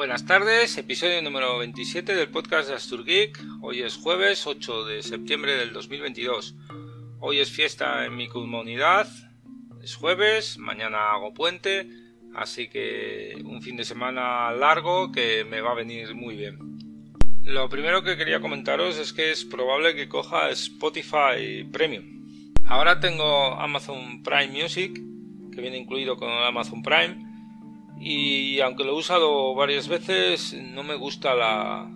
Buenas tardes, episodio número 27 del podcast de Astur Geek. Hoy es jueves 8 de septiembre del 2022. Hoy es fiesta en mi comunidad. Es jueves, mañana hago puente, así que un fin de semana largo que me va a venir muy bien. Lo primero que quería comentaros es que es probable que coja Spotify Premium. Ahora tengo Amazon Prime Music, que viene incluido con Amazon Prime y aunque lo he usado varias veces no me gusta la,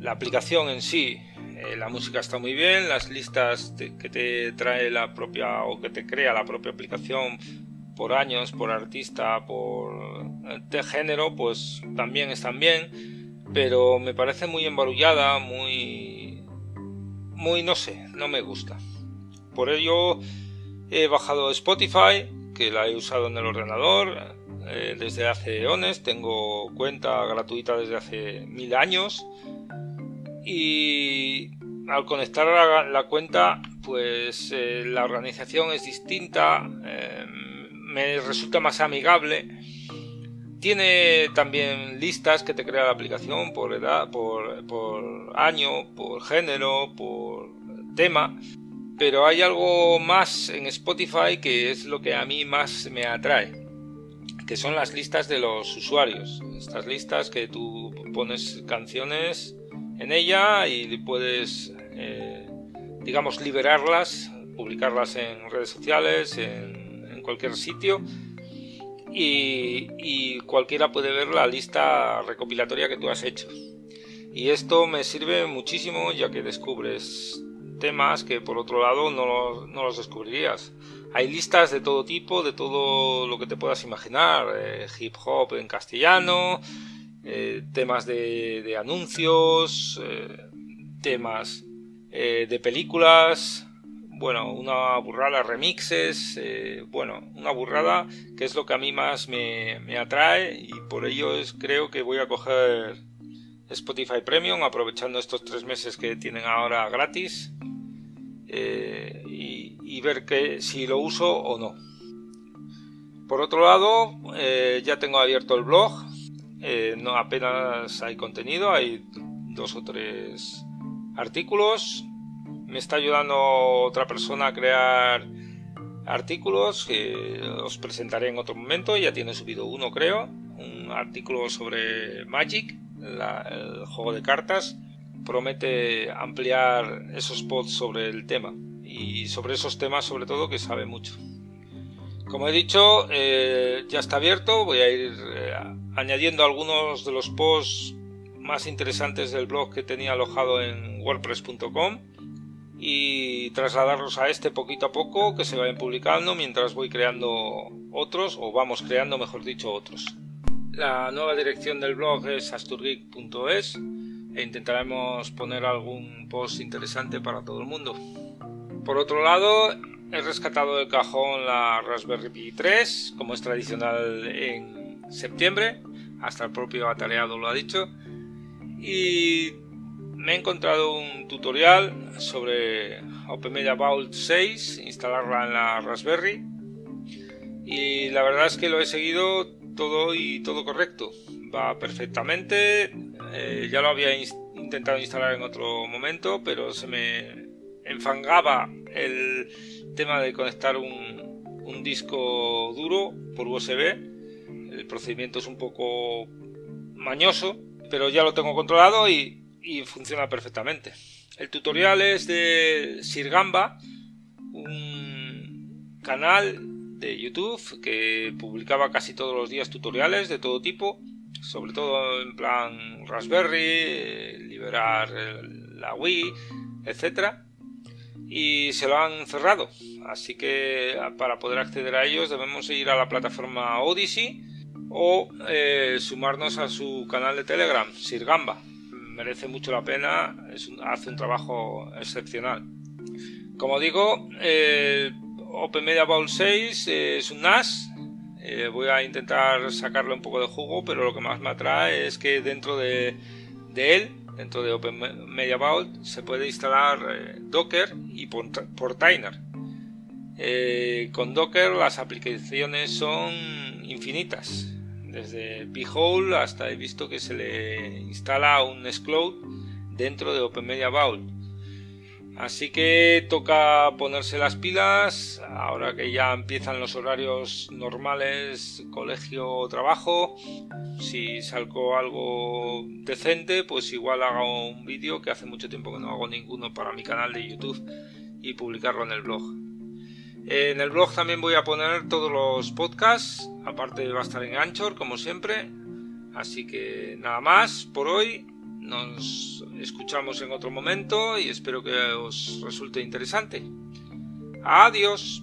la aplicación en sí. Eh, la música está muy bien, las listas que te trae la propia o que te crea la propia aplicación por años, por artista, por de género, pues también están bien, pero me parece muy embarullada, muy muy no sé, no me gusta. Por ello he bajado Spotify, que la he usado en el ordenador, eh, desde hace eones, tengo cuenta gratuita desde hace mil años y al conectar la, cuenta pues eh, la organización es distinta, eh, me resulta más amigable. Tiene también listas que te crea la aplicación por edad, por, por año, por género, por tema. Pero hay algo más en Spotify que es lo que a mí más me atrae que son las listas de los usuarios. Estas listas que tú pones canciones en ella y puedes, eh, digamos, liberarlas, publicarlas en redes sociales, en, cualquier sitio. Y, y, cualquiera puede ver la lista recopilatoria que tú has hecho. Y esto me sirve muchísimo ya que descubres temas que por otro lado no los, no los descubrirías. Hay listas de todo tipo, de todo lo que te puedas imaginar, eh, hip hop en castellano, eh, temas de, anuncios, eh, temas de películas, bueno, una burrada, remixes, bueno, una burrada que es lo que a mí más me, me atrae y por ello es, creo que voy a coger Spotify Premium aprovechando estos tres meses que tienen ahora gratis y, ver que, si lo uso o no. Por otro lado, eh, ya tengo abierto el blog. Eh, no apenas hay contenido, hay dos o tres artículos. Me está ayudando otra persona a crear artículos que os presentaré en otro momento. Ya tiene subido uno, creo. Un artículo sobre Magic, el juego de cartas. Promete ampliar esos posts sobre el tema y sobre esos temas sobre todo que sabe mucho. Como he dicho, eh, ya está abierto, voy a ir eh, añadiendo algunos de los posts más interesantes del blog que tenía alojado en wordpress.com y trasladarlos a este poquito a poco que se vayan publicando mientras voy creando otros o vamos creando mejor dicho otros. La nueva dirección del blog es asturgeek.es e intentaremos poner algún post interesante para todo el mundo. Por otro lado, he rescatado del cajón la Raspberry Pi 3, como es tradicional en septiembre, hasta el propio atareado lo ha dicho, y me he encontrado un tutorial sobre OpenMedia Vault 6, instalarla en la Raspberry, y la verdad es que lo he seguido todo y todo correcto, va perfectamente, eh, ya lo había intentado instalar en otro momento, pero se me enfangaba el tema de conectar un, disco duro por USB. El procedimiento es un poco mañoso, pero ya lo tengo controlado y, funciona perfectamente. El tutorial es de Sirgamba, un canal de YouTube que publicaba casi todos los días tutoriales de todo tipo, sobre todo en plan Raspberry, eh, liberar la Wii, etcétera y se lo han cerrado. Así que para poder acceder a ellos debemos ir a la plataforma Odyssey o eh, sumarnos a su canal de Telegram, Sirgamba. Merece mucho la pena, hace un trabajo excepcional. Como digo, eh, Open Media Bowl 6 es un NAS. Eh, voy a intentar sacarle un poco de jugo, pero lo que más me atrae es que dentro de, él dentro de Open Media Vault se puede instalar eh, Docker y Portainer. Eh, con Docker las aplicaciones son infinitas. desde P-Hole hasta he visto que se le instala un Nextcloud dentro de OpenMedia Vault. Así que toca ponerse las pilas ahora que ya empiezan los horarios normales, colegio trabajo. Si salgo algo decente, pues igual hago un vídeo que hace mucho tiempo que no hago ninguno para mi canal de YouTube y publicarlo en el blog. En el blog también voy a poner todos los podcasts, aparte va a estar en Anchor como siempre. Así que nada más por hoy. Nos escuchamos en otro momento y espero que os resulte interesante. Adiós.